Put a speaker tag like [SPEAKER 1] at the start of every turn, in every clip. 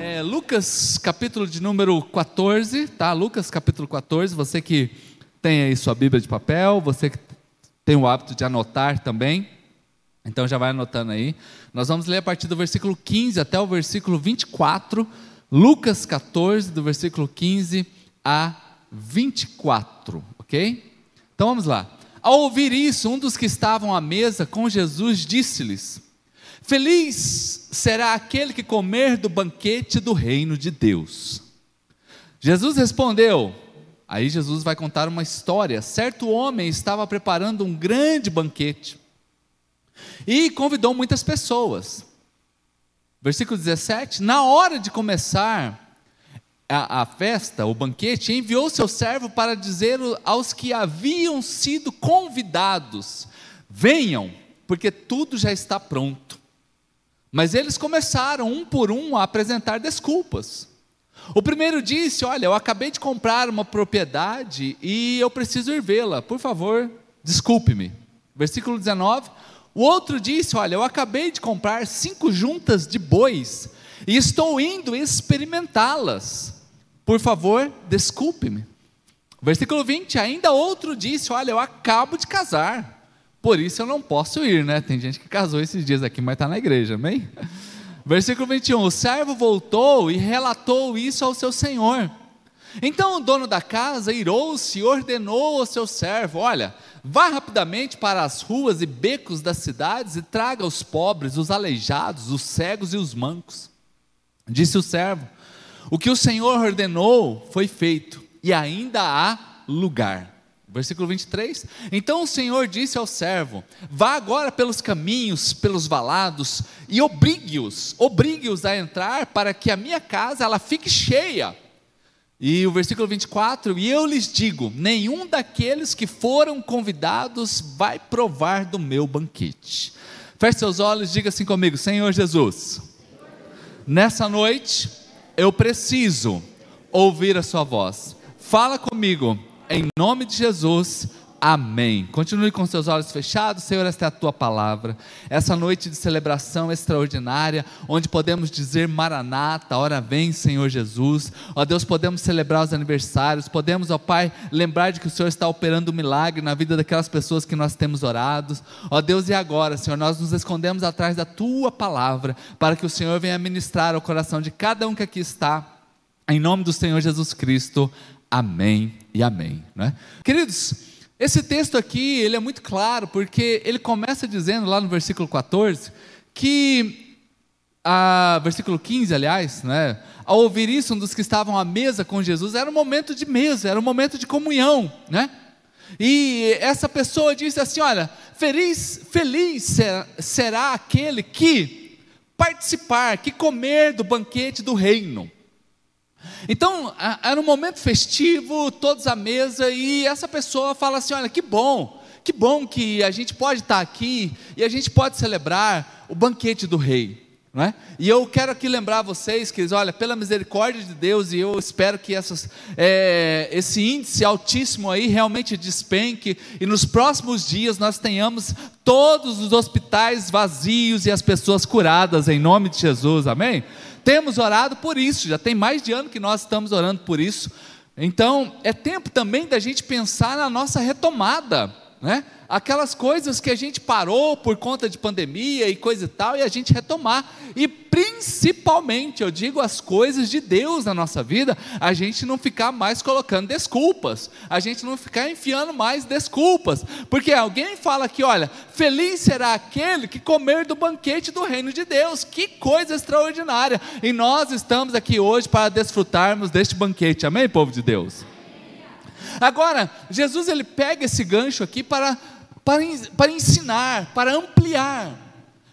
[SPEAKER 1] É, Lucas, capítulo de número 14, tá? Lucas, capítulo 14. Você que tem aí sua Bíblia de papel, você que tem o hábito de anotar também, então já vai anotando aí. Nós vamos ler a partir do versículo 15 até o versículo 24. Lucas 14, do versículo 15 a 24, ok? Então vamos lá. Ao ouvir isso, um dos que estavam à mesa com Jesus disse-lhes: Feliz será aquele que comer do banquete do reino de Deus. Jesus respondeu, aí Jesus vai contar uma história. Certo homem estava preparando um grande banquete e convidou muitas pessoas. Versículo 17: Na hora de começar a, a, festa, o banquete, enviou seu servo para dizer aos que haviam sido convidados: Venham, porque tudo já está pronto. Mas eles começaram, um por um, a apresentar desculpas. O primeiro disse: Olha, eu acabei de comprar uma propriedade e eu preciso ir vê-la, por favor, desculpe-me. Versículo 19. O outro disse: Olha, eu acabei de comprar cinco juntas de bois e estou indo experimentá-las. Por favor, desculpe-me. Versículo 20: Ainda outro disse: Olha, eu acabo de casar por isso eu não posso ir, né? Tem gente que casou esses dias aqui, mas está na igreja, amém? Versículo 21: O servo voltou e relatou isso ao seu senhor. Então o dono da casa irou-se e ordenou ao seu servo: Olha, vá rapidamente para as ruas e becos das cidades e traga os pobres, os aleijados, os cegos e os mancos. Disse o servo: O que o Senhor ordenou foi feito, e ainda há lugar. Versículo 23. Então o Senhor disse ao servo: Vá agora pelos caminhos, pelos valados, e obrigue-os, obrigue-os a entrar, para que a minha casa ela fique cheia. E o versículo 24: E eu lhes digo: nenhum daqueles que foram convidados vai provar do meu banquete. Feche seus olhos, diga assim comigo: Senhor Jesus, nessa noite eu preciso ouvir a Sua voz. Fala comigo em nome de Jesus. Amém. Continue com seus olhos fechados, Senhor, esta é a tua palavra. Essa noite de celebração extraordinária, onde podemos dizer Maranata, hora vem, Senhor Jesus. Ó Deus, podemos celebrar os aniversários, podemos, ó Pai, lembrar de que o Senhor está operando um milagre na vida daquelas pessoas que nós temos orados. Ó Deus, e agora, Senhor, nós nos escondemos atrás da tua palavra, para que o Senhor venha ministrar ao coração de cada um que aqui está. Em nome do Senhor Jesus Cristo. Amém e amém. Né? Queridos, esse texto aqui ele é muito claro, porque ele começa dizendo lá no versículo 14 que, a, versículo 15, aliás, né, ao ouvir isso, um dos que estavam à mesa com Jesus, era um momento de mesa, era um momento de comunhão, né? E essa pessoa disse assim: Olha, feliz, feliz será, será aquele que participar, que comer do banquete do reino. Então, era um momento festivo, todos à mesa, e essa pessoa fala assim: olha, que bom, que bom que a gente pode estar aqui e a gente pode celebrar o banquete do rei. É? E eu quero aqui lembrar vocês que, olha, pela misericórdia de Deus, e eu espero que essas, é, esse índice altíssimo aí realmente despenque, e nos próximos dias nós tenhamos todos os hospitais vazios e as pessoas curadas, em nome de Jesus, amém? Temos orado por isso, já tem mais de ano que nós estamos orando por isso. Então, é tempo também da gente pensar na nossa retomada, né? aquelas coisas que a gente parou por conta de pandemia e coisa e tal, e a gente retomar. E principalmente, eu digo, as coisas de Deus na nossa vida, a gente não ficar mais colocando desculpas, a gente não ficar enfiando mais desculpas, porque alguém fala aqui, olha, feliz será aquele que comer do banquete do reino de Deus, que coisa extraordinária, e nós estamos aqui hoje para desfrutarmos deste banquete, amém, povo de Deus? Agora, Jesus ele pega esse gancho aqui para para, para ensinar, para ampliar.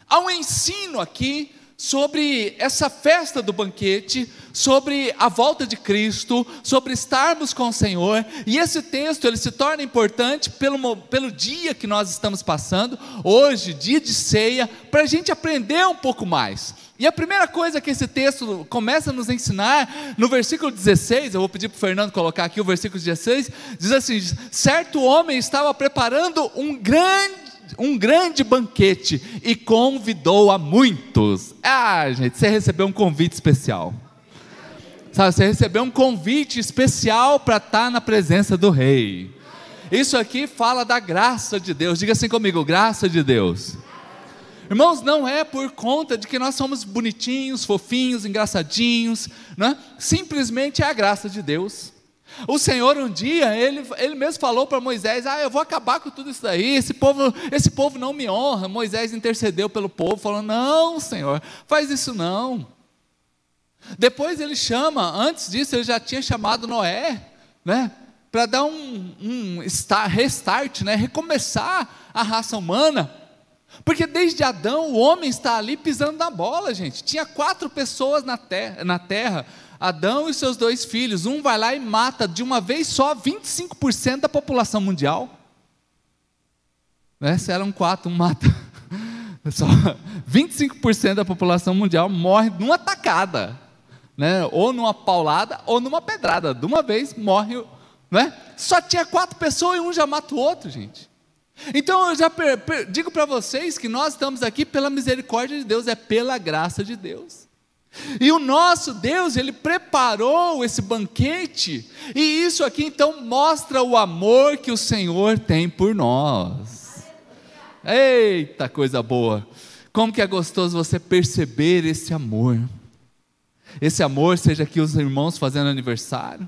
[SPEAKER 1] Há um ensino aqui sobre essa festa do banquete, sobre a volta de Cristo, sobre estarmos com o Senhor, e esse texto ele se torna importante pelo, pelo dia que nós estamos passando, hoje, dia de ceia, para a gente aprender um pouco mais. E a primeira coisa que esse texto começa a nos ensinar, no versículo 16, eu vou pedir para o Fernando colocar aqui o versículo 16, diz assim: certo homem estava preparando um grande um grande banquete e convidou a muitos. Ah, gente, você recebeu um convite especial. Sabe, você recebeu um convite especial para estar na presença do rei. Isso aqui fala da graça de Deus. Diga assim comigo, graça de Deus. Irmãos, não é por conta de que nós somos bonitinhos, fofinhos, engraçadinhos, né? simplesmente é a graça de Deus. O Senhor um dia, ele, ele mesmo falou para Moisés: Ah, eu vou acabar com tudo isso daí, esse povo, esse povo não me honra. Moisés intercedeu pelo povo, falando: Não, Senhor, faz isso não. Depois ele chama, antes disso, ele já tinha chamado Noé, né? Para dar um, um restart, né? recomeçar a raça humana. Porque desde Adão o homem está ali pisando na bola, gente. Tinha quatro pessoas na terra, na terra Adão e seus dois filhos. Um vai lá e mata de uma vez só 25% da população mundial. Né? Se eram quatro, um mata. Só 25% da população mundial morre numa tacada. Né? Ou numa paulada ou numa pedrada. De uma vez morre. Né? Só tinha quatro pessoas e um já mata o outro, gente. Então eu já digo para vocês que nós estamos aqui pela misericórdia de Deus, é pela graça de Deus. E o nosso Deus, ele preparou esse banquete, e isso aqui então mostra o amor que o Senhor tem por nós. Eita coisa boa! Como que é gostoso você perceber esse amor. Esse amor, seja aqui os irmãos fazendo aniversário,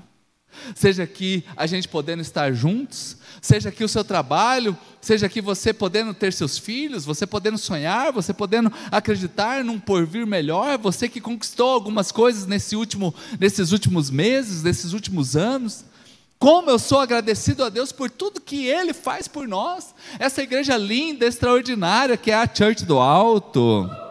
[SPEAKER 1] seja aqui a gente podendo estar juntos, seja aqui o seu trabalho, seja aqui você podendo ter seus filhos, você podendo sonhar, você podendo acreditar num porvir melhor, você que conquistou algumas coisas nesse último, nesses últimos meses, nesses últimos anos. Como eu sou agradecido a Deus por tudo que Ele faz por nós, essa igreja linda, extraordinária que é a Church do Alto.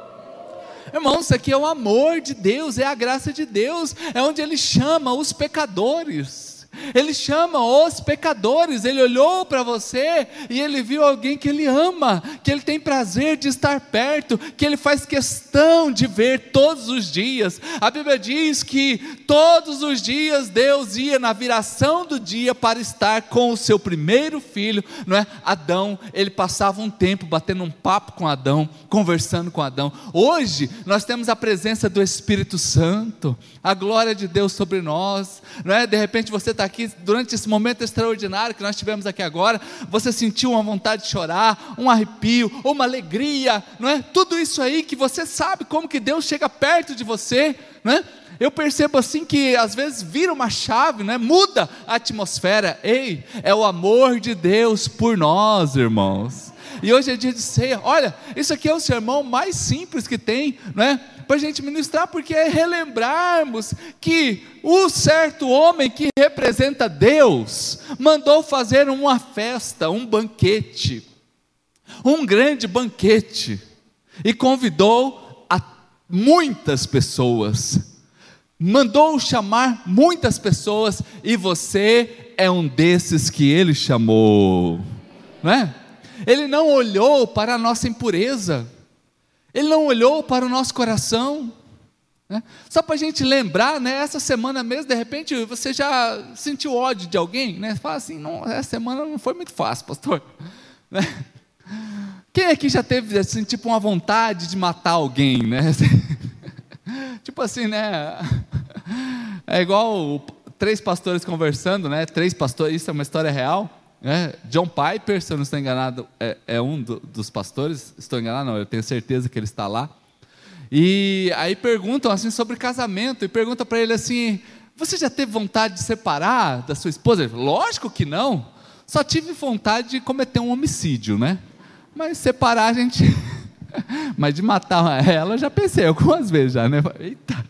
[SPEAKER 1] Irmãos, isso aqui é o amor de Deus, é a graça de Deus, é onde Ele chama os pecadores. Ele chama os pecadores, ele olhou para você e ele viu alguém que ele ama, que ele tem prazer de estar perto, que ele faz questão de ver todos os dias. A Bíblia diz que todos os dias Deus ia na viração do dia para estar com o seu primeiro filho, não é? Adão, ele passava um tempo batendo um papo com Adão, conversando com Adão. Hoje nós temos a presença do Espírito Santo, a glória de Deus sobre nós, não é? De repente você está aqui, durante esse momento extraordinário que nós tivemos aqui agora, você sentiu uma vontade de chorar, um arrepio, uma alegria, não é? Tudo isso aí que você sabe como que Deus chega perto de você, não é? Eu percebo assim que às vezes vira uma chave, né? muda a atmosfera. Ei, é o amor de Deus por nós, irmãos. E hoje é dia de ceia. Olha, isso aqui é o sermão mais simples que tem, não é? para a gente ministrar, porque é relembrarmos que o certo homem que representa Deus mandou fazer uma festa, um banquete, um grande banquete, e convidou a muitas pessoas, mandou chamar muitas pessoas, e você é um desses que ele chamou, não é? Ele não olhou para a nossa impureza, ele não olhou para o nosso coração. Né? Só para a gente lembrar, né, essa semana mesmo, de repente, você já sentiu ódio de alguém? Né? Fala assim, não, essa semana não foi muito fácil, pastor. Né? Quem aqui já teve assim, tipo uma vontade de matar alguém, né? tipo assim, né? É igual três pastores conversando, né? Três pastores, isso é uma história real. É, John Piper, se eu não estou enganado, é, é um do, dos pastores. Estou enganado, não, eu tenho certeza que ele está lá. E aí perguntam assim sobre casamento, e pergunta para ele assim: Você já teve vontade de separar da sua esposa? Ele, Lógico que não. Só tive vontade de cometer um homicídio, né? Mas separar a gente. Mas de matar ela, já pensei algumas vezes já, né? Eita.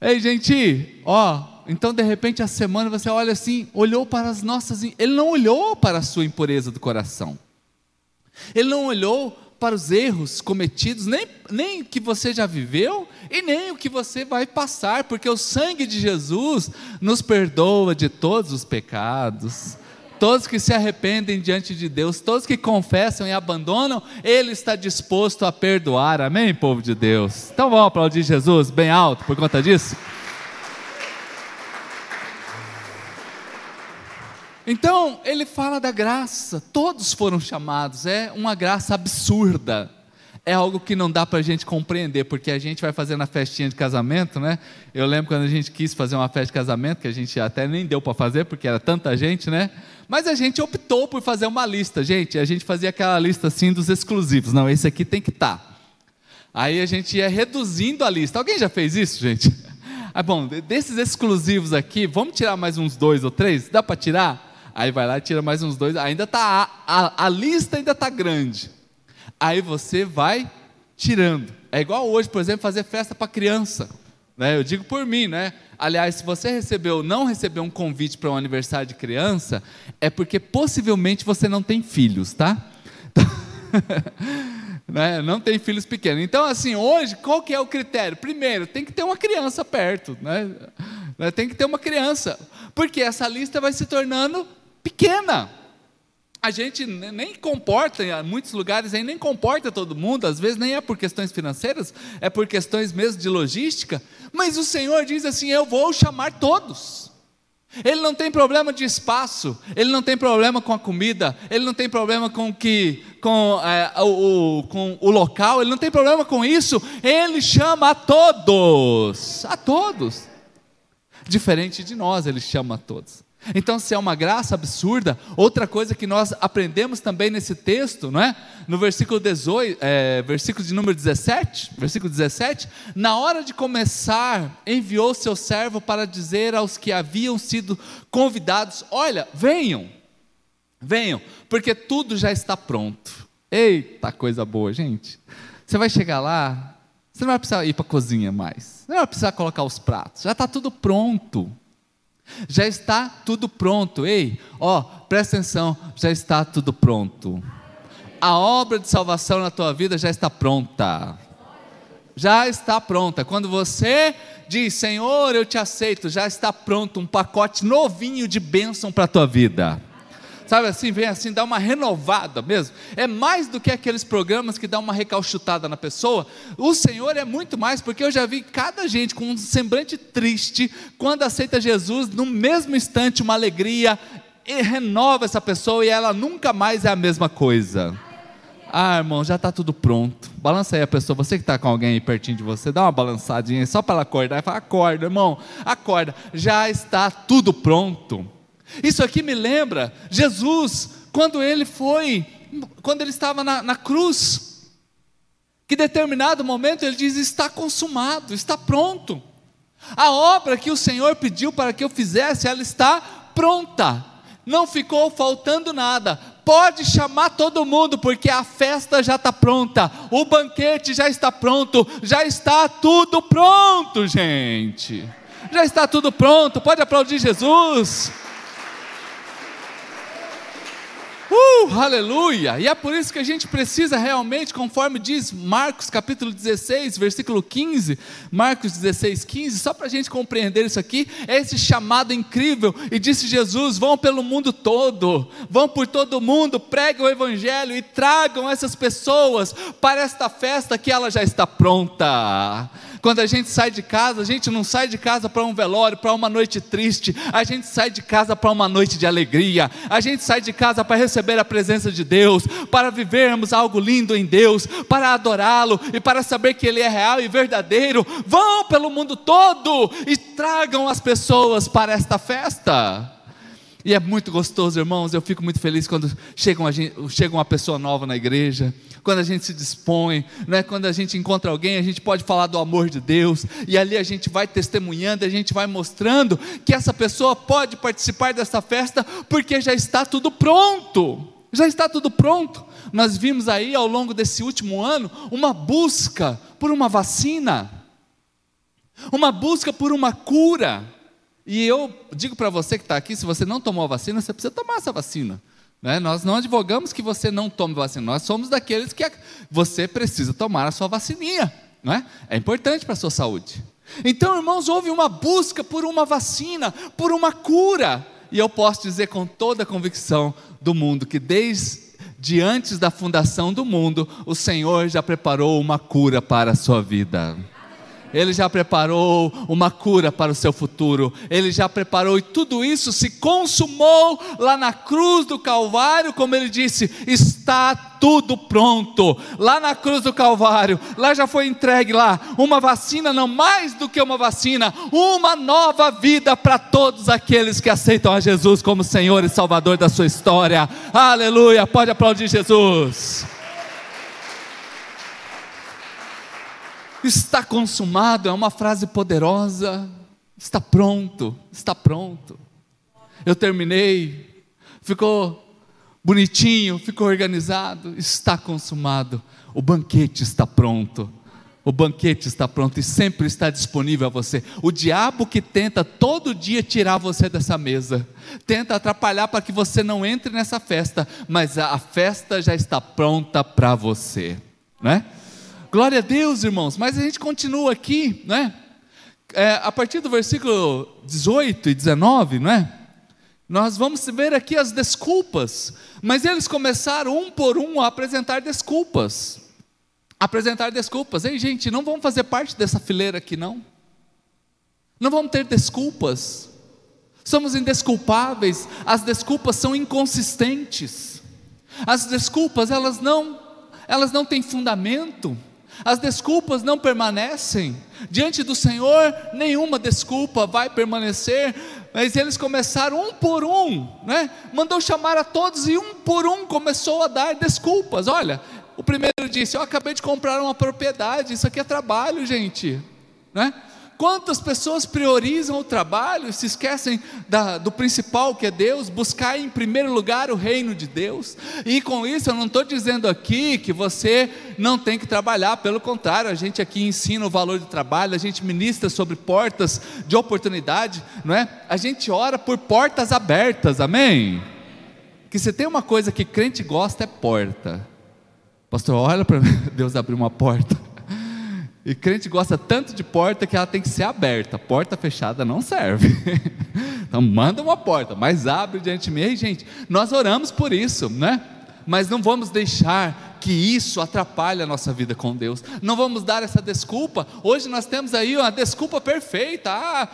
[SPEAKER 1] Ei, gente, ó, então de repente a semana você olha assim, olhou para as nossas. Ele não olhou para a sua impureza do coração. Ele não olhou para os erros cometidos, nem, nem que você já viveu e nem o que você vai passar, porque o sangue de Jesus nos perdoa de todos os pecados. Todos que se arrependem diante de Deus, todos que confessam e abandonam, Ele está disposto a perdoar. Amém, povo de Deus? Então vamos aplaudir Jesus bem alto por conta disso? Então, ele fala da graça, todos foram chamados, é uma graça absurda, é algo que não dá para a gente compreender, porque a gente vai fazendo a festinha de casamento, né? Eu lembro quando a gente quis fazer uma festa de casamento, que a gente até nem deu para fazer, porque era tanta gente, né? Mas a gente optou por fazer uma lista, gente. A gente fazia aquela lista assim dos exclusivos. Não, esse aqui tem que estar. Tá. Aí a gente ia reduzindo a lista. Alguém já fez isso, gente? Ah, bom, desses exclusivos aqui, vamos tirar mais uns dois ou três? Dá para tirar? Aí vai lá tira mais uns dois. Ainda tá a, a, a lista ainda está grande. Aí você vai tirando. É igual hoje, por exemplo, fazer festa para criança. Né? Eu digo por mim, né? Aliás, se você recebeu, não recebeu um convite para um aniversário de criança, é porque possivelmente você não tem filhos, tá? né? Não tem filhos pequenos. Então, assim, hoje, qual que é o critério? Primeiro, tem que ter uma criança perto, né? né? Tem que ter uma criança, porque essa lista vai se tornando pequena. A gente nem comporta, em muitos lugares aí nem comporta todo mundo, às vezes nem é por questões financeiras, é por questões mesmo de logística, mas o Senhor diz assim: Eu vou chamar todos. Ele não tem problema de espaço, ele não tem problema com a comida, ele não tem problema com, que, com, é, o, com o local, ele não tem problema com isso, ele chama a todos, a todos. Diferente de nós, ele chama a todos. Então, se é uma graça absurda, outra coisa que nós aprendemos também nesse texto, não é? No versículo 18, é, versículo de número 17, versículo 17, na hora de começar, enviou seu servo para dizer aos que haviam sido convidados: Olha, venham, venham, porque tudo já está pronto. Eita coisa boa, gente. Você vai chegar lá, você não vai precisar ir para a cozinha mais, não vai precisar colocar os pratos, já está tudo pronto. Já está tudo pronto. Ei, ó, presta atenção, já está tudo pronto. A obra de salvação na tua vida já está pronta. Já está pronta. Quando você diz, Senhor, eu te aceito, já está pronto um pacote novinho de bênção para a tua vida sabe assim, vem assim, dá uma renovada mesmo. É mais do que aqueles programas que dá uma recalchutada na pessoa. O Senhor é muito mais, porque eu já vi cada gente com um semblante triste, quando aceita Jesus, no mesmo instante, uma alegria, e renova essa pessoa e ela nunca mais é a mesma coisa. Ah, irmão, já está tudo pronto. Balança aí a pessoa, você que está com alguém aí pertinho de você, dá uma balançadinha só para ela acordar fala: acorda, irmão, acorda, já está tudo pronto. Isso aqui me lembra Jesus, quando ele foi, quando ele estava na, na cruz, que determinado momento ele diz: está consumado, está pronto. A obra que o Senhor pediu para que eu fizesse, ela está pronta, não ficou faltando nada. Pode chamar todo mundo, porque a festa já está pronta, o banquete já está pronto, já está tudo pronto, gente. Já está tudo pronto, pode aplaudir Jesus. Uh, aleluia! E é por isso que a gente precisa realmente, conforme diz Marcos capítulo 16, versículo 15, Marcos 16, 15, só para a gente compreender isso aqui, é esse chamado incrível. E disse Jesus: vão pelo mundo todo, vão por todo mundo, pregam o evangelho e tragam essas pessoas para esta festa que ela já está pronta. Quando a gente sai de casa, a gente não sai de casa para um velório, para uma noite triste, a gente sai de casa para uma noite de alegria, a gente sai de casa para receber a presença de Deus, para vivermos algo lindo em Deus, para adorá-lo e para saber que Ele é real e verdadeiro. Vão pelo mundo todo e tragam as pessoas para esta festa. E é muito gostoso, irmãos. Eu fico muito feliz quando chega uma, chega uma pessoa nova na igreja, quando a gente se dispõe, né? quando a gente encontra alguém, a gente pode falar do amor de Deus, e ali a gente vai testemunhando, a gente vai mostrando que essa pessoa pode participar dessa festa, porque já está tudo pronto. Já está tudo pronto. Nós vimos aí ao longo desse último ano uma busca por uma vacina, uma busca por uma cura e eu digo para você que está aqui, se você não tomou a vacina, você precisa tomar essa vacina. Né? Nós não advogamos que você não tome vacina, nós somos daqueles que você precisa tomar a sua vacininha. Não é? é importante para a sua saúde. Então, irmãos, houve uma busca por uma vacina, por uma cura. E eu posso dizer com toda a convicção do mundo que desde antes da fundação do mundo, o Senhor já preparou uma cura para a sua vida Ele já preparou uma cura para o seu futuro, Ele já preparou e tudo isso se consumou lá na cruz do Calvário, como Ele disse: está tudo pronto. Lá na cruz do Calvário, lá já foi entregue lá uma vacina, não mais do que uma vacina, uma nova vida para todos aqueles que aceitam a Jesus como Senhor e Salvador da sua história. Aleluia! Pode aplaudir Jesus. Está consumado é uma frase poderosa. Está pronto, está pronto. Eu terminei, ficou bonitinho, ficou organizado, está consumado. O banquete está pronto. O banquete está pronto e sempre está disponível a você. O diabo que tenta todo dia tirar você dessa mesa, tenta atrapalhar para que você não entre nessa festa, mas a festa já está pronta para você, né? Glória a Deus, irmãos. Mas a gente continua aqui, né? É, a partir do versículo 18 e 19, não é? Nós vamos ver aqui as desculpas. Mas eles começaram um por um a apresentar desculpas. Apresentar desculpas. Ei, gente, não vamos fazer parte dessa fileira aqui, não. Não vamos ter desculpas. Somos indesculpáveis. As desculpas são inconsistentes. As desculpas, elas não, elas não têm fundamento. As desculpas não permanecem. Diante do Senhor, nenhuma desculpa vai permanecer. Mas eles começaram um por um, né? Mandou chamar a todos e um por um começou a dar desculpas. Olha, o primeiro disse: Eu acabei de comprar uma propriedade, isso aqui é trabalho, gente, né? Quantas pessoas priorizam o trabalho e se esquecem da, do principal que é Deus, buscar em primeiro lugar o reino de Deus? E com isso eu não estou dizendo aqui que você não tem que trabalhar, pelo contrário, a gente aqui ensina o valor do trabalho, a gente ministra sobre portas de oportunidade, não é? A gente ora por portas abertas, amém? Que se tem uma coisa que crente gosta é porta. Pastor, olha para Deus abrir uma porta. E crente gosta tanto de porta que ela tem que ser aberta. Porta fechada não serve. então manda uma porta, mas abre diante de mim. Ei, gente, nós oramos por isso, né? Mas não vamos deixar que isso atrapalhe a nossa vida com Deus. Não vamos dar essa desculpa. Hoje nós temos aí uma desculpa perfeita: ah,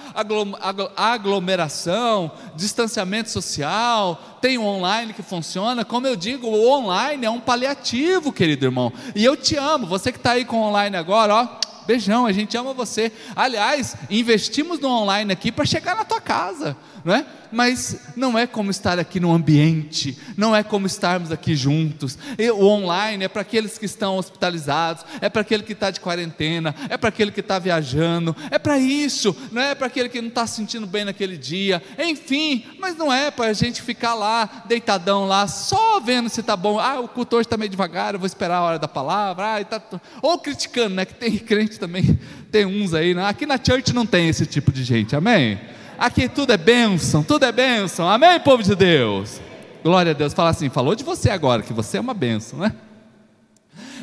[SPEAKER 1] aglomeração, distanciamento social, tem o online que funciona. Como eu digo, o online é um paliativo, querido irmão. E eu te amo. Você que está aí com o online agora, ó. Beijão, a gente ama você. Aliás, investimos no online aqui para chegar na tua casa não é? Mas não é como estar aqui no ambiente, não é como estarmos aqui juntos. O online é para aqueles que estão hospitalizados, é para aquele que está de quarentena, é para aquele que está viajando, é para isso, não é para aquele que não está se sentindo bem naquele dia, enfim, mas não é para a gente ficar lá, deitadão lá, só vendo se está bom. Ah, o cultor está meio devagar, eu vou esperar a hora da palavra, ah, tá... ou criticando, né? Que tem crente também, tem uns aí, né? aqui na church não tem esse tipo de gente, amém? Aqui tudo é bênção, tudo é bênção. Amém, povo de Deus? Glória a Deus. Fala assim, falou de você agora, que você é uma bênção, né?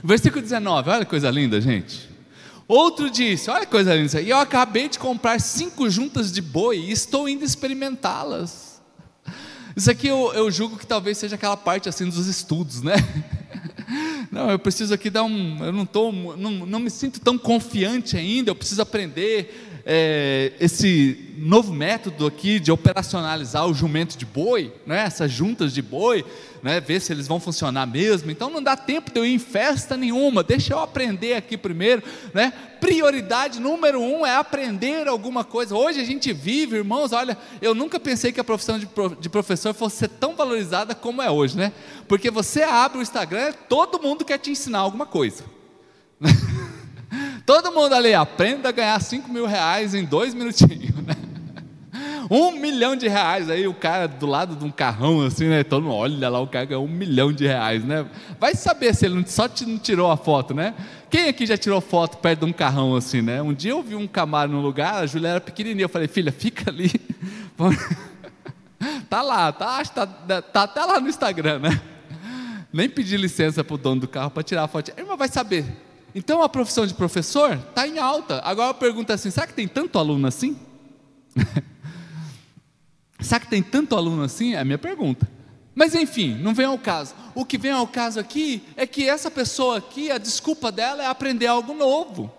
[SPEAKER 1] Versículo 19, olha que coisa linda, gente. Outro disse: Olha que coisa linda, e eu acabei de comprar cinco juntas de boi e estou indo experimentá-las. Isso aqui eu, eu, julgo que talvez seja aquela parte assim dos estudos, né? Não, eu preciso aqui dar um. Eu não, tô, não, não me sinto tão confiante ainda, eu preciso aprender é, esse novo método aqui de operacionalizar o jumento de boi, né, essas juntas de boi, né, ver se eles vão funcionar mesmo. Então não dá tempo de eu ir em festa nenhuma, deixa eu aprender aqui primeiro. Né? Prioridade número um é aprender alguma coisa. Hoje a gente vive, irmãos, olha, eu nunca pensei que a profissão de professor fosse ser tão valorizada como é hoje, né? Porque você abre o Instagram, todo mundo quer te ensinar alguma coisa. Todo mundo ali aprenda a ganhar 5 mil reais em dois minutinhos, né? Um milhão de reais, aí o cara do lado de um carrão assim, né? Todo mundo, olha lá, o cara ganhou um milhão de reais, né? Vai saber se ele só não tirou a foto, né? Quem aqui já tirou foto perto de um carrão assim, né? Um dia eu vi um Camaro no lugar, a Julia era pequenininha, eu falei, filha, fica ali. tá lá, tá, tá, tá até lá no Instagram, né? Nem pedi licença para o dono do carro para tirar a foto. A irmã vai saber, então a profissão de professor está em alta. Agora pergunta é assim: será que tem tanto aluno assim? será que tem tanto aluno assim? É a minha pergunta. Mas enfim, não vem ao caso. O que vem ao caso aqui é que essa pessoa aqui, a desculpa dela é aprender algo novo.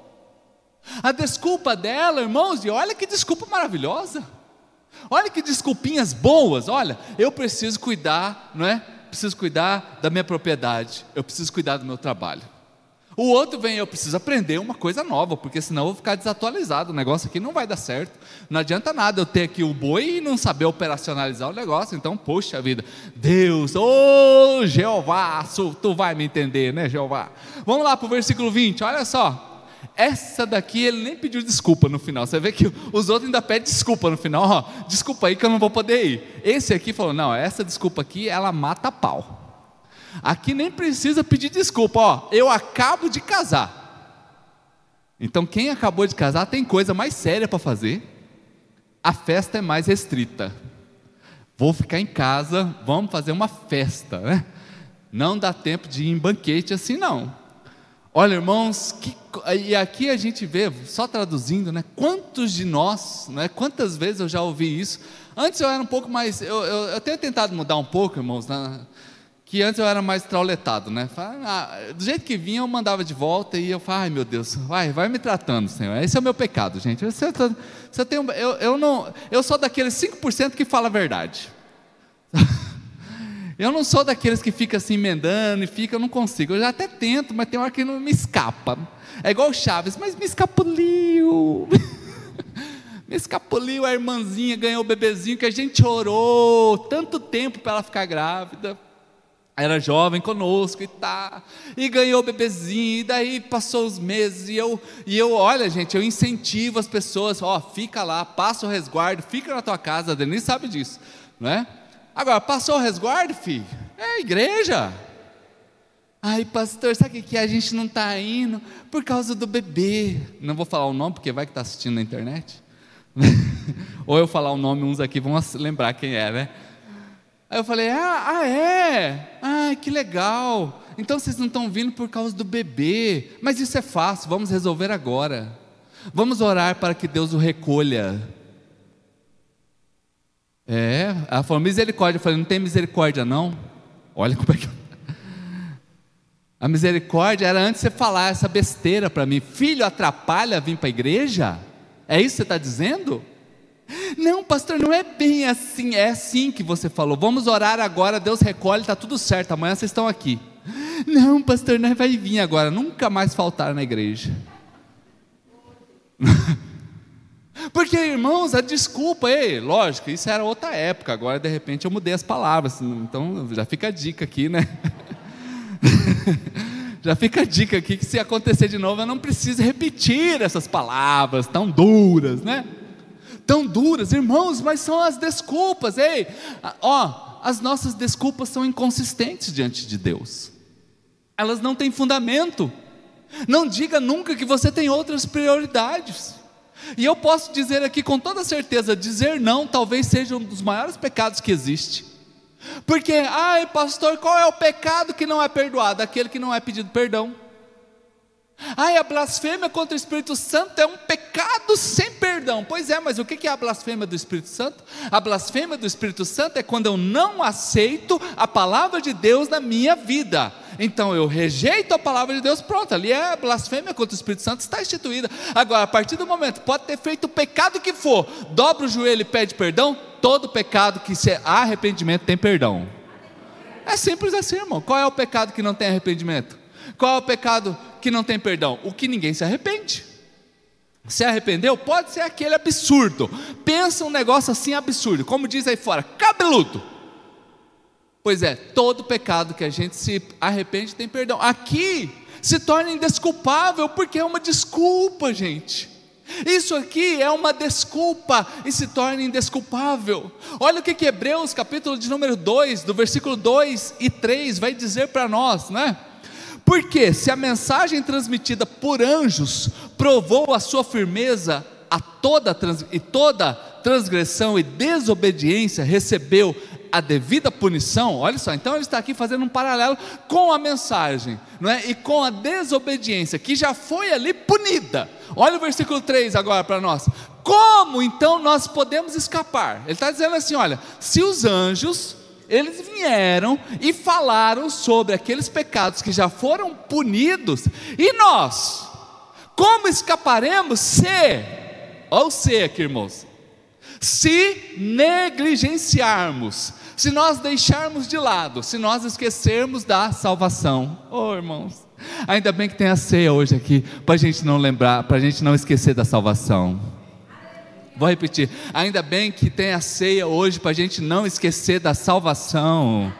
[SPEAKER 1] A desculpa dela, irmãos, e olha que desculpa maravilhosa. Olha que desculpinhas boas. Olha, eu preciso cuidar, não é? Preciso cuidar da minha propriedade. Eu preciso cuidar do meu trabalho. O outro vem, eu preciso aprender uma coisa nova, porque senão eu vou ficar desatualizado. O negócio aqui não vai dar certo. Não adianta nada eu ter aqui o boi e não saber operacionalizar o negócio. Então, poxa vida, Deus, ô oh, Jeová, tu vai me entender, né, Jeová? Vamos lá para o versículo 20, olha só. Essa daqui ele nem pediu desculpa no final. Você vê que os outros ainda pedem desculpa no final. Ó, desculpa aí que eu não vou poder ir. Esse aqui falou: não, essa desculpa aqui ela mata pau. Aqui nem precisa pedir desculpa, ó, eu acabo de casar. Então, quem acabou de casar tem coisa mais séria para fazer, a festa é mais restrita. Vou ficar em casa, vamos fazer uma festa, né? Não dá tempo de ir em banquete assim, não. Olha, irmãos, que, e aqui a gente vê, só traduzindo, né? Quantos de nós, né? Quantas vezes eu já ouvi isso? Antes eu era um pouco mais, eu, eu, eu tenho tentado mudar um pouco, irmãos, na, que antes eu era mais trauletado, né? Ah, do jeito que vinha, eu mandava de volta e eu falava, ai meu Deus, vai, vai me tratando, Senhor. Esse é o meu pecado, gente. Você, você tem, eu, eu, não, eu sou daqueles 5% que fala a verdade. eu não sou daqueles que fica assim emendando e fica, eu não consigo. Eu já até tento, mas tem hora que não me escapa. É igual o Chaves, mas me escapuliu. me escapuliu a irmãzinha, ganhou o bebezinho que a gente orou tanto tempo para ela ficar grávida era jovem conosco e tá, e ganhou o bebezinho, e daí passou os meses, e eu, e eu, olha gente, eu incentivo as pessoas, ó, fica lá, passa o resguardo, fica na tua casa, a Denise sabe disso, não é? Agora, passou o resguardo, filho? É igreja. Ai, pastor, sabe o que a gente não está indo? Por causa do bebê. Não vou falar o nome, porque vai que está assistindo na internet. Ou eu falar o nome, uns aqui vão lembrar quem é, né? Aí eu falei: ah, ah, é? Ah, que legal. Então vocês não estão vindo por causa do bebê. Mas isso é fácil, vamos resolver agora. Vamos orar para que Deus o recolha. É, ela falou: misericórdia. Eu falei: não tem misericórdia não? Olha como é que. A misericórdia era antes de você falar essa besteira para mim. Filho atrapalha vir para a igreja? É isso que você está dizendo? Não, pastor, não é bem assim, é assim que você falou. Vamos orar agora, Deus recolhe, está tudo certo, amanhã vocês estão aqui. Não, pastor, não vai vir agora, nunca mais faltar na igreja. Porque, irmãos, a desculpa, ei, lógico, isso era outra época, agora de repente eu mudei as palavras, então já fica a dica aqui, né? já fica a dica aqui que se acontecer de novo eu não preciso repetir essas palavras tão duras, né? Tão duras, irmãos, mas são as desculpas. Ei, ó, as nossas desculpas são inconsistentes diante de Deus. Elas não têm fundamento. Não diga nunca que você tem outras prioridades. E eu posso dizer aqui com toda certeza, dizer não talvez seja um dos maiores pecados que existe. Porque, ai, pastor, qual é o pecado que não é perdoado? Aquele que não é pedido perdão. Ai, a blasfêmia contra o Espírito Santo é um pecado sem perdão. Pois é, mas o que é a blasfêmia do Espírito Santo? A blasfêmia do Espírito Santo é quando eu não aceito a palavra de Deus na minha vida. Então eu rejeito a palavra de Deus, pronto, ali é a blasfêmia contra o Espírito Santo, está instituída. Agora, a partir do momento, pode ter feito o pecado que for, dobra o joelho e pede perdão, todo pecado que se há arrependimento tem perdão. É simples assim, irmão. Qual é o pecado que não tem arrependimento? Qual é o pecado que não tem perdão? O que ninguém se arrepende. Se arrependeu? Pode ser aquele absurdo. Pensa um negócio assim absurdo, como diz aí fora, cabeludo. Pois é, todo pecado que a gente se arrepende tem perdão. Aqui se torna indesculpável porque é uma desculpa, gente. Isso aqui é uma desculpa e se torna indesculpável. Olha o que, que Hebreus, capítulo de número 2, do versículo 2 e 3, vai dizer para nós, né? Porque se a mensagem transmitida por anjos provou a sua firmeza a toda trans, e toda transgressão e desobediência recebeu a devida punição, olha só, então ele está aqui fazendo um paralelo com a mensagem, não é? E com a desobediência que já foi ali punida. Olha o versículo 3 agora para nós. Como então nós podemos escapar? Ele está dizendo assim: olha, se os anjos eles vieram e falaram sobre aqueles pecados que já foram punidos, e nós? Como escaparemos se, olha o se aqui, irmãos, se negligenciarmos, se nós deixarmos de lado, se nós esquecermos da salvação, oh irmãos, ainda bem que tem a ceia hoje aqui, para a gente não lembrar, para a gente não esquecer da salvação. Vou repetir, ainda bem que tem a ceia hoje para a gente não esquecer da salvação,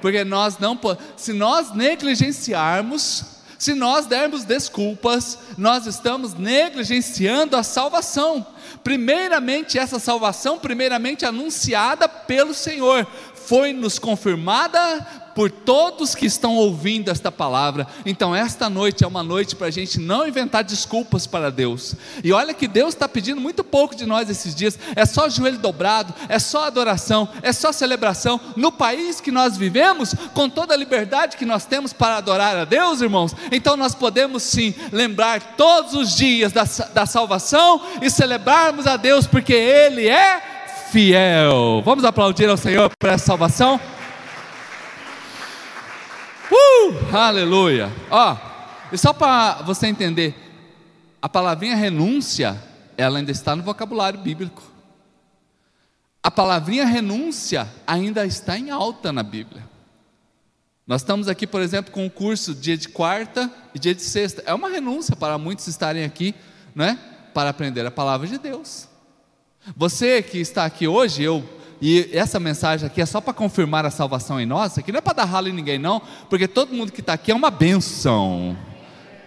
[SPEAKER 1] porque nós não, se nós negligenciarmos, se nós dermos desculpas, nós estamos negligenciando a salvação. Primeiramente, essa salvação, primeiramente anunciada pelo Senhor, foi nos confirmada por todos que estão ouvindo esta palavra. Então, esta noite é uma noite para a gente não inventar desculpas para Deus. E olha que Deus está pedindo muito pouco de nós esses dias. É só joelho dobrado, é só adoração, é só celebração. No país que nós vivemos, com toda a liberdade que nós temos para adorar a Deus, irmãos, então nós podemos sim lembrar todos os dias da, da salvação e celebrarmos a Deus, porque Ele é fiel. Vamos aplaudir ao Senhor por essa salvação? Uh, aleluia. Ó, e só para você entender, a palavrinha renúncia, ela ainda está no vocabulário bíblico. A palavrinha renúncia ainda está em alta na Bíblia. Nós estamos aqui, por exemplo, com o um curso dia de quarta e dia de sexta. É uma renúncia para muitos estarem aqui, né? Para aprender a palavra de Deus. Você que está aqui hoje, eu e essa mensagem aqui é só para confirmar a salvação em nós, aqui não é para dar ralo em ninguém, não, porque todo mundo que está aqui é uma benção.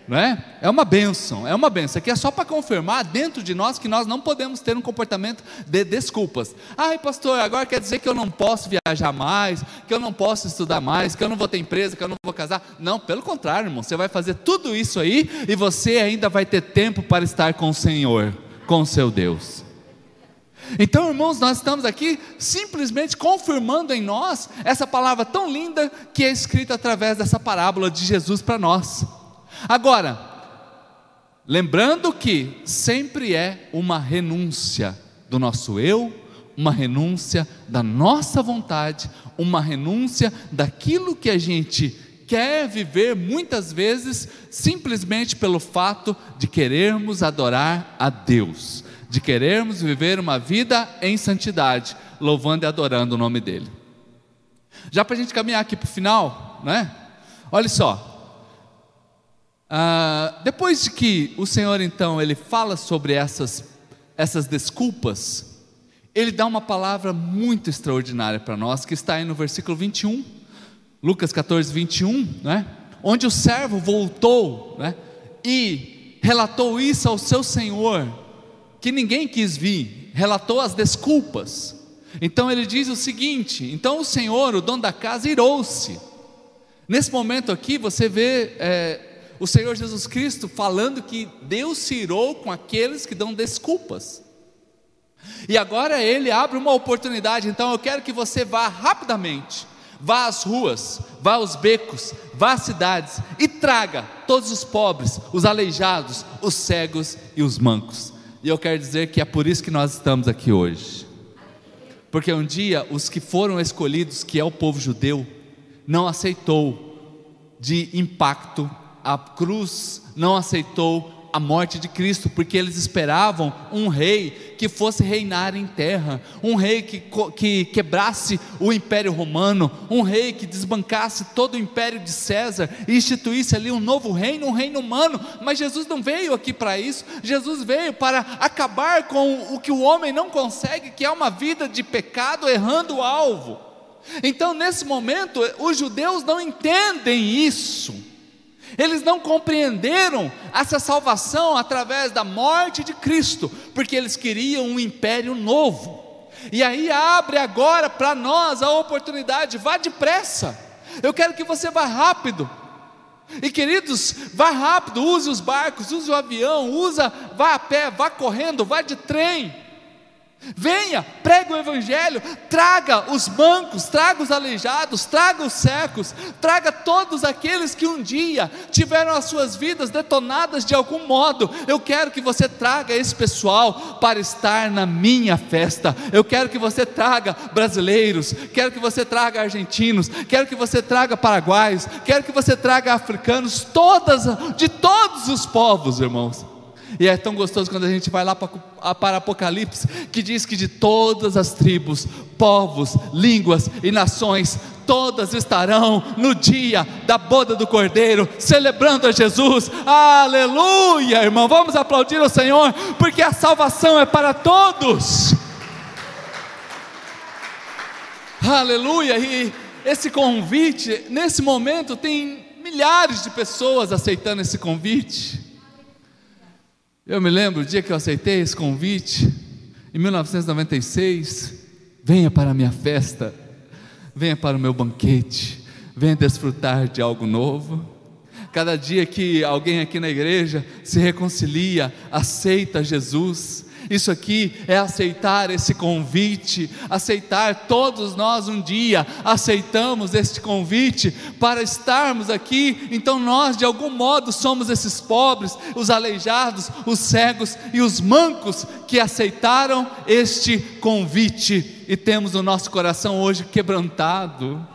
[SPEAKER 1] Não é? é uma benção, é uma benção. Aqui é só para confirmar dentro de nós que nós não podemos ter um comportamento de desculpas. Ai, pastor, agora quer dizer que eu não posso viajar mais, que eu não posso estudar mais, que eu não vou ter empresa, que eu não vou casar. Não, pelo contrário, irmão, você vai fazer tudo isso aí e você ainda vai ter tempo para estar com o Senhor, com o seu Deus. Então, irmãos, nós estamos aqui simplesmente confirmando em nós essa palavra tão linda que é escrita através dessa parábola de Jesus para nós. Agora, lembrando que sempre é uma renúncia do nosso eu, uma renúncia da nossa vontade, uma renúncia daquilo que a gente quer viver muitas vezes simplesmente pelo fato de querermos adorar a Deus de querermos viver uma vida em santidade, louvando e adorando o nome dEle. Já para a gente caminhar aqui para o final, né? Olha só. Ah, depois de que o Senhor então ele fala sobre essas essas desculpas, ele dá uma palavra muito extraordinária para nós, que está aí no versículo 21, Lucas 14, 21, né? onde o servo voltou né? e relatou isso ao seu senhor, que ninguém quis vir, relatou as desculpas. Então ele diz o seguinte: então o Senhor, o dono da casa, irou-se. Nesse momento aqui você vê é, o Senhor Jesus Cristo falando que Deus se irou com aqueles que dão desculpas. E agora ele abre uma oportunidade, então eu quero que você vá rapidamente, vá às ruas, vá aos becos, vá às cidades e traga todos os pobres, os aleijados, os cegos e os mancos. E eu quero dizer que é por isso que nós estamos aqui hoje. Porque um dia os que foram escolhidos, que é o povo judeu, não aceitou de impacto a cruz, não aceitou a morte de Cristo, porque eles esperavam um rei que fosse reinar em terra, um rei que, que quebrasse o império romano, um rei que desbancasse todo o império de César e instituísse ali um novo reino, um reino humano. Mas Jesus não veio aqui para isso, Jesus veio para acabar com o que o homem não consegue, que é uma vida de pecado errando o alvo. Então, nesse momento, os judeus não entendem isso. Eles não compreenderam essa salvação através da morte de Cristo, porque eles queriam um império novo. E aí abre agora para nós a oportunidade, vá depressa. Eu quero que você vá rápido. E queridos, vá rápido, use os barcos, use o avião, usa, vá a pé, vá correndo, vá de trem. Venha, pregue o Evangelho, traga os mancos, traga os aleijados, traga os secos, traga todos aqueles que um dia tiveram as suas vidas detonadas de algum modo. Eu quero que você traga esse pessoal para estar na minha festa. Eu quero que você traga brasileiros, quero que você traga argentinos, quero que você traga paraguaios, quero que você traga africanos, todas, de todos os povos, irmãos. E é tão gostoso quando a gente vai lá para, Apocalipse, que diz que de todas as tribos, povos, línguas e nações, todas estarão no dia da boda do Cordeiro, celebrando a Jesus. Aleluia, irmão. Vamos aplaudir o Senhor, porque a salvação é para todos. Aleluia. E esse convite, nesse momento, tem milhares de pessoas aceitando esse convite. Eu me lembro o dia que eu aceitei esse convite, em 1996, venha para a minha festa, venha para o meu banquete, venha desfrutar de algo novo. Cada dia que alguém aqui na igreja se reconcilia, aceita Jesus, isso aqui é aceitar esse convite, aceitar todos nós um dia aceitamos este convite para estarmos aqui. Então nós de algum modo somos esses pobres, os aleijados, os cegos e os mancos que aceitaram este convite e temos o nosso coração hoje quebrantado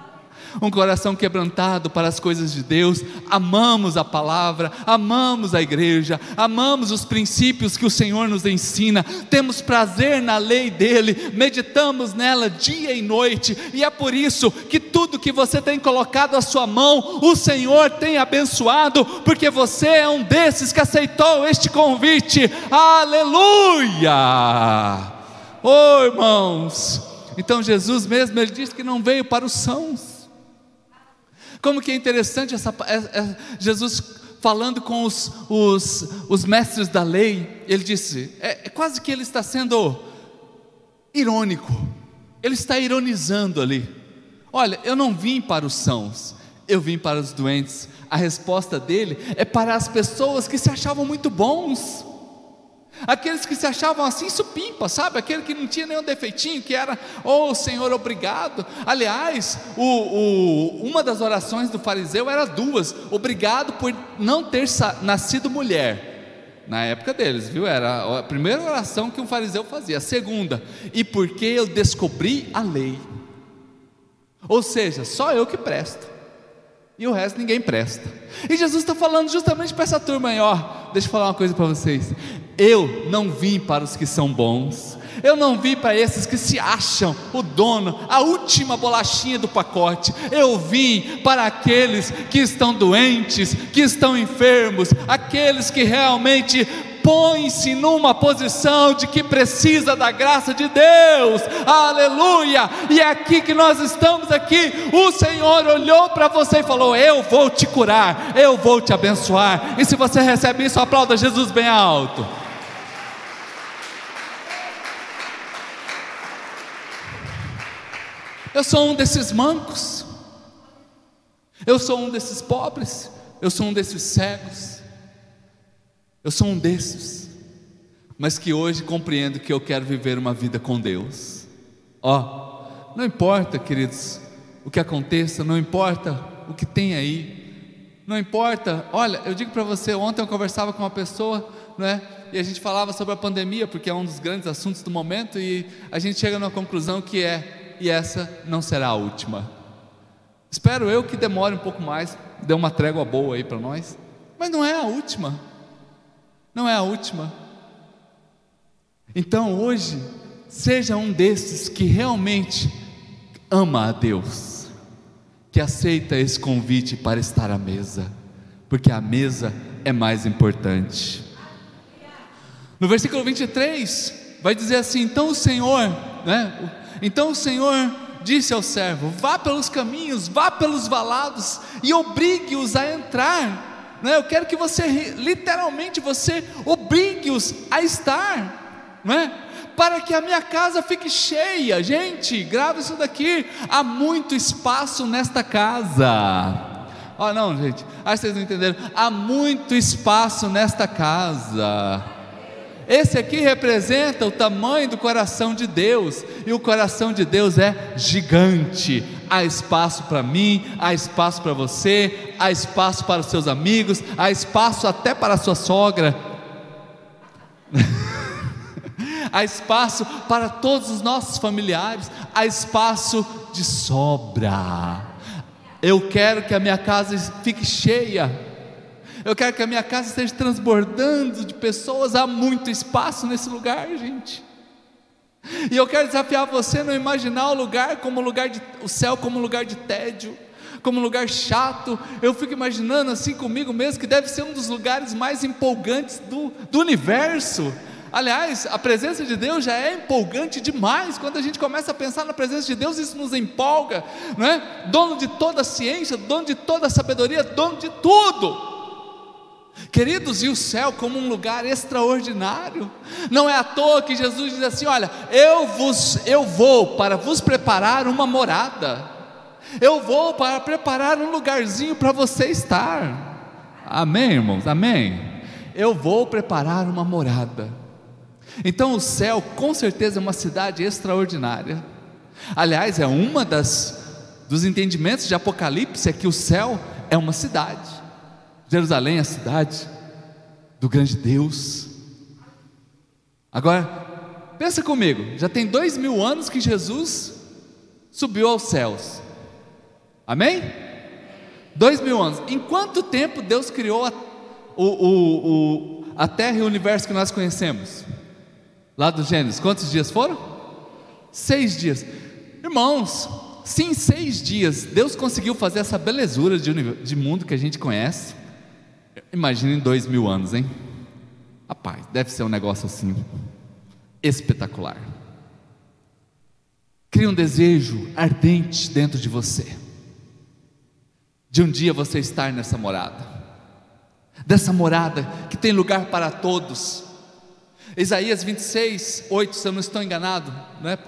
[SPEAKER 1] um coração quebrantado para as coisas de Deus, amamos a palavra, amamos a igreja, amamos os princípios que o Senhor nos ensina, temos prazer na lei dele, meditamos nela dia e noite, e é por isso que tudo que você tem colocado à sua mão, o Senhor tem abençoado, porque você é um desses que aceitou este convite, aleluia! Oh irmãos, então Jesus mesmo, ele disse que não veio para os sãos, como que é interessante essa, é, é, Jesus falando com os, os, os, mestres da lei, ele disse: é, é quase que ele está sendo irônico, ele está ironizando ali. Olha, eu não vim para os sãos, eu vim para os doentes. A resposta dele é para as pessoas que se achavam muito bons. Aqueles que se achavam assim supimpa, sabe? Aquele que não tinha nenhum defeitinho, que era, oh Senhor, obrigado. Aliás, o, o, uma das orações do fariseu era duas: obrigado por não ter nascido mulher. Na época deles, viu? Era a primeira oração que um fariseu fazia. A segunda, e porque eu descobri a lei. Ou seja, só eu que presto. E o resto ninguém presta. E Jesus está falando justamente para essa turma aí, ó. Deixa eu falar uma coisa para vocês. Eu não vim para os que são bons. Eu não vim para esses que se acham o dono, a última bolachinha do pacote. Eu vim para aqueles que estão doentes, que estão enfermos, aqueles que realmente põe-se numa posição de que precisa da graça de Deus, aleluia, e é aqui que nós estamos aqui, o Senhor olhou para você e falou: Eu vou te curar, eu vou te abençoar, e se você recebe isso, aplauda Jesus bem alto. Eu sou um desses mancos, eu sou um desses pobres, eu sou um desses cegos, eu sou um desses, mas que hoje compreendo que eu quero viver uma vida com Deus. Ó, oh, não importa, queridos, o que aconteça, não importa o que tem aí, não importa. Olha, eu digo para você, ontem eu conversava com uma pessoa, não é? E a gente falava sobre a pandemia, porque é um dos grandes assuntos do momento, e a gente chega numa conclusão que é, e essa não será a última. Espero eu que demore um pouco mais, dê uma trégua boa aí para nós, mas não é a última não é a última. Então hoje, seja um desses que realmente ama a Deus, que aceita esse convite para estar à mesa, porque a mesa é mais importante. No versículo 23, vai dizer assim: então o Senhor, né? Então o Senhor disse ao servo: vá pelos caminhos, vá pelos valados e obrigue-os a entrar é? eu quero que você, literalmente, você obrigue-os a estar, não é? para que a minha casa fique cheia. Gente, grava isso daqui. Há muito espaço nesta casa. Oh, não, gente, acho que vocês não entenderam. Há muito espaço nesta casa. Esse aqui representa o tamanho do coração de Deus, e o coração de Deus é gigante. Há espaço para mim, há espaço para você, há espaço para os seus amigos, há espaço até para a sua sogra. há espaço para todos os nossos familiares, há espaço de sobra. Eu quero que a minha casa fique cheia eu quero que a minha casa esteja transbordando de pessoas. Há muito espaço nesse lugar, gente. E eu quero desafiar você a não imaginar o lugar como lugar de, o céu como lugar de tédio, como lugar chato. Eu fico imaginando assim comigo mesmo que deve ser um dos lugares mais empolgantes do, do universo. Aliás, a presença de Deus já é empolgante demais. Quando a gente começa a pensar na presença de Deus, isso nos empolga, não é? Dono de toda a ciência, dono de toda a sabedoria, dono de tudo. Queridos, e o céu como um lugar extraordinário. Não é à toa que Jesus diz assim: "Olha, eu vos eu vou para vos preparar uma morada. Eu vou para preparar um lugarzinho para você estar." Amém, irmãos. Amém. Eu vou preparar uma morada. Então o céu com certeza é uma cidade extraordinária. Aliás, é uma das dos entendimentos de Apocalipse é que o céu é uma cidade. Jerusalém é a cidade do grande Deus. Agora, pensa comigo, já tem dois mil anos que Jesus subiu aos céus. Amém? Dois mil anos. Em quanto tempo Deus criou a, o, o, o, a terra e o universo que nós conhecemos? Lá do Gênesis, quantos dias foram? Seis dias. Irmãos, se em seis dias Deus conseguiu fazer essa belezura de, de mundo que a gente conhece, Imaginem dois mil anos, hein? Rapaz, deve ser um negócio assim, espetacular. Cria um desejo ardente dentro de você, de um dia você estar nessa morada, dessa morada que tem lugar para todos. Isaías 26, 8, se eu não estou enganado, não é?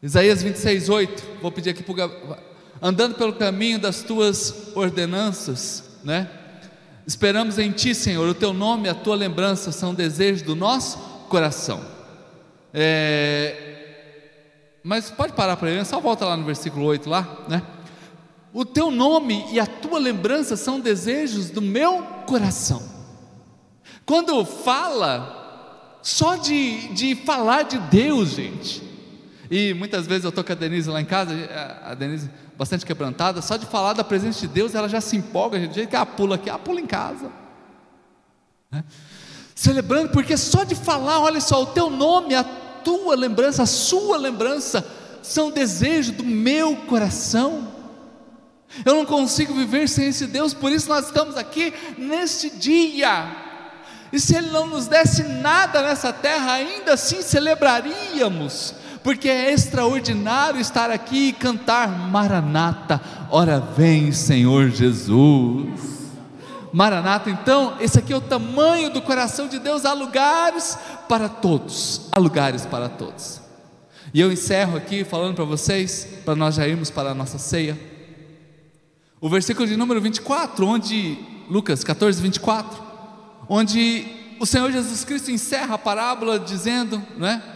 [SPEAKER 1] Isaías 26, 8, vou pedir aqui para o andando pelo caminho das tuas ordenanças, né? Esperamos em Ti, Senhor, o Teu nome e a Tua lembrança são desejos do nosso coração. É... Mas pode parar para ele, só volta lá no versículo 8 lá, né? O Teu nome e a Tua lembrança são desejos do meu coração. Quando fala, só de, de falar de Deus, gente, e muitas vezes eu estou com a Denise lá em casa, a Denise bastante quebrantada, só de falar da presença de Deus, ela já se empolga, do jeito que ela pula aqui, ela pula em casa. Né? Celebrando, porque só de falar, olha só, o teu nome, a tua lembrança, a sua lembrança, são desejos do meu coração. Eu não consigo viver sem esse Deus, por isso nós estamos aqui neste dia. E se Ele não nos desse nada nessa terra, ainda assim celebraríamos, porque é extraordinário estar aqui e cantar Maranata, ora vem Senhor Jesus. Maranata, então, esse aqui é o tamanho do coração de Deus, há lugares para todos, há lugares para todos. E eu encerro aqui falando para vocês, para nós já irmos para a nossa ceia, o versículo de número 24, onde, Lucas 14, 24, onde o Senhor Jesus Cristo encerra a parábola dizendo, não é?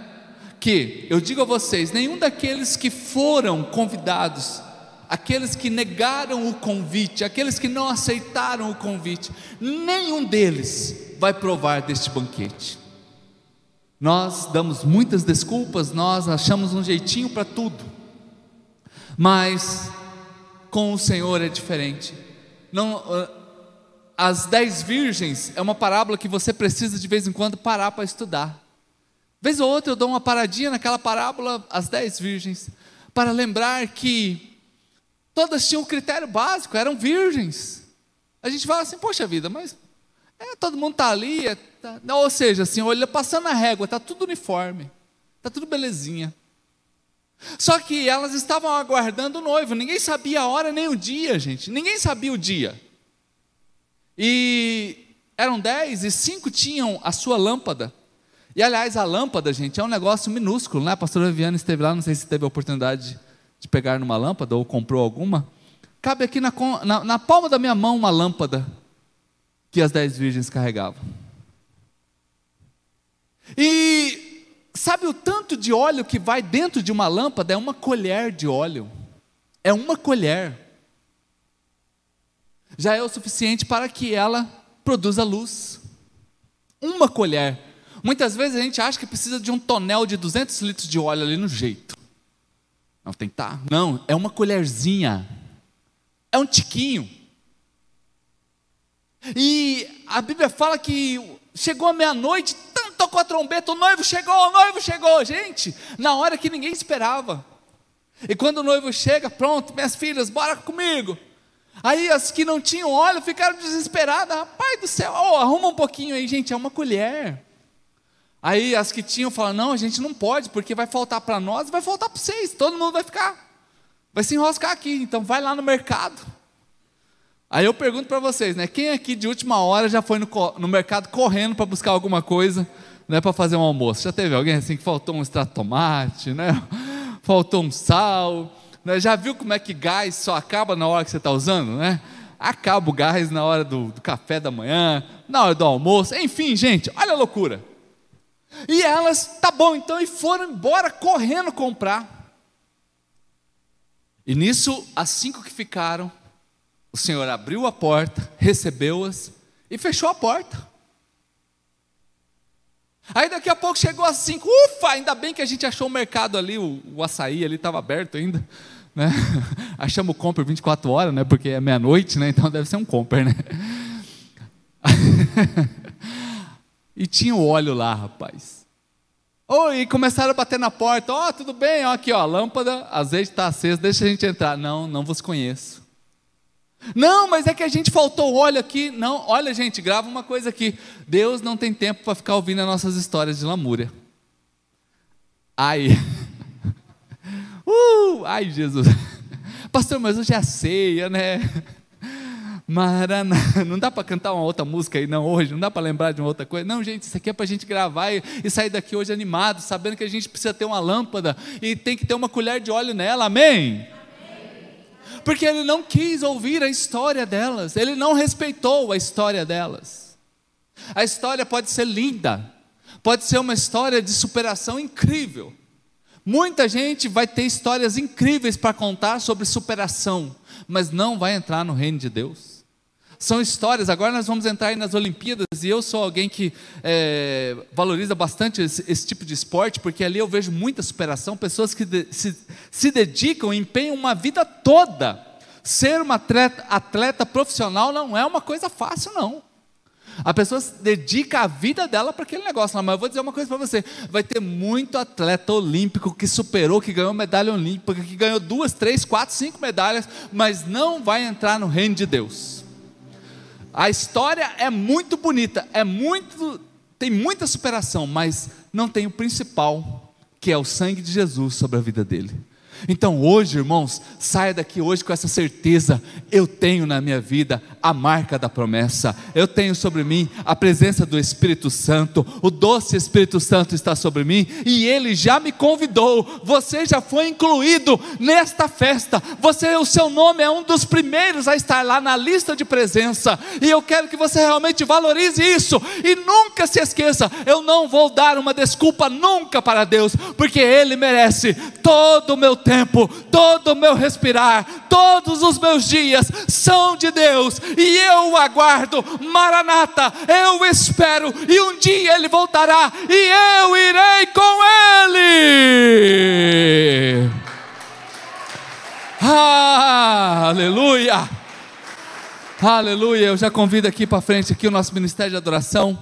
[SPEAKER 1] Que, eu digo a vocês, nenhum daqueles que foram convidados, aqueles que negaram o convite, aqueles que não aceitaram o convite, nenhum deles vai provar deste banquete. Nós damos muitas desculpas, nós achamos um jeitinho para tudo, mas com o Senhor é diferente. Não, ah, as dez virgens é uma parábola que você precisa de vez em quando parar para estudar. Vez ou outra eu dou uma paradinha naquela parábola, as dez virgens, para lembrar que todas tinham um critério básico, eram virgens. A gente fala assim, poxa vida, mas é, todo mundo está ali, é, tá, ou seja, assim, olha, passando a régua, está tudo uniforme, está tudo belezinha. Só que elas estavam aguardando o noivo, ninguém sabia a hora nem o dia, gente, ninguém sabia o dia. E eram dez e cinco tinham a sua lâmpada. E aliás, a lâmpada, gente, é um negócio minúsculo, né? A pastora Viviane esteve lá, não sei se teve a oportunidade de pegar numa lâmpada ou comprou alguma. Cabe aqui na, na, na palma da minha mão uma lâmpada que as dez virgens carregavam. E sabe o tanto de óleo que vai dentro de uma lâmpada? É uma colher de óleo. É uma colher. Já é o suficiente para que ela produza luz. Uma colher. Muitas vezes a gente acha que precisa de um tonel de 200 litros de óleo ali no jeito. Não tem tá? Não, é uma colherzinha. É um tiquinho. E a Bíblia fala que chegou a meia-noite, tanto tocou a trombeta, o noivo chegou, o noivo chegou, gente, na hora que ninguém esperava. E quando o noivo chega, pronto, minhas filhas, bora comigo. Aí as que não tinham óleo ficaram desesperadas. Rapaz do céu, oh, arruma um pouquinho aí, gente, é uma colher. Aí as que tinham falaram: não, a gente não pode, porque vai faltar para nós e vai faltar para vocês, todo mundo vai ficar, vai se enroscar aqui, então vai lá no mercado. Aí eu pergunto para vocês, né? Quem aqui de última hora já foi no, no mercado correndo para buscar alguma coisa, né? Para fazer um almoço? Já teve alguém assim que faltou um extrato tomate, né? Faltou um sal, né? Já viu como é que gás só acaba na hora que você está usando, né? Acaba o gás na hora do, do café da manhã, na hora do almoço, enfim, gente, olha a loucura. E elas, tá bom então, e foram embora correndo comprar. E nisso, as cinco que ficaram, o Senhor abriu a porta, recebeu-as e fechou a porta. Aí daqui a pouco chegou às cinco, ufa, ainda bem que a gente achou o mercado ali, o, o açaí ali estava aberto ainda. Né? Achamos o Comper 24 horas, né? porque é meia-noite, né? então deve ser um Comper. Né? e tinha o óleo lá, rapaz. Oh, e começaram a bater na porta. Ó, oh, tudo bem, ó, aqui, ó, a lâmpada, azeite está aceso, deixa a gente entrar. Não, não vos conheço. Não, mas é que a gente faltou óleo aqui. Não, olha, gente, grava uma coisa aqui. Deus não tem tempo para ficar ouvindo as nossas histórias de lamúria. Ai. Uh, ai, Jesus. Pastor, mas hoje é a ceia, né? Maraná. Não dá para cantar uma outra música aí, não, hoje? Não dá para lembrar de uma outra coisa? Não, gente, isso aqui é para a gente gravar e, e, sair daqui hoje animado, sabendo que a gente precisa ter uma lâmpada e tem que ter uma colher de óleo nela, amém? porque ele não quis ouvir a história delas, ele não respeitou a história delas. A história pode ser linda, pode ser uma história de superação incrível. Muita gente vai ter histórias incríveis para contar sobre superação, mas não vai entrar no reino de Deus são histórias. Agora nós vamos entrar nas Olimpíadas e eu sou alguém que é, valoriza bastante esse, esse, tipo de esporte, porque ali eu vejo muita superação, pessoas que de, se, se dedicam, empenham uma vida toda. Ser uma atleta, atleta profissional não é uma coisa fácil, não. A pessoa dedica a vida dela para aquele negócio. Mas eu vou dizer uma coisa para você: vai ter muito atleta olímpico que superou, que ganhou medalha olímpica, que ganhou duas, três, quatro, cinco medalhas, mas não vai entrar no reino de Deus. A história é muito bonita, é muito, tem muita superação, mas não tem o principal, que é o sangue de Jesus sobre a vida dele. Então hoje, irmãos, saia daqui hoje com essa certeza: eu tenho na minha vida a marca da promessa, eu tenho sobre mim a presença do Espírito Santo, o doce Espírito Santo está sobre mim e ele já me convidou. Você já foi incluído nesta festa. Você, o seu nome é um dos primeiros a estar lá na lista de presença. E eu quero que você realmente valorize isso e nunca se esqueça. Eu não vou dar uma desculpa nunca para Deus, porque Ele merece todo o meu tempo tempo, todo o meu respirar, todos os meus dias são de Deus, e eu aguardo, Maranata, eu espero, e um dia Ele voltará, e eu irei com Ele. Ah, aleluia! Aleluia! Eu já convido aqui para frente aqui o nosso ministério de adoração.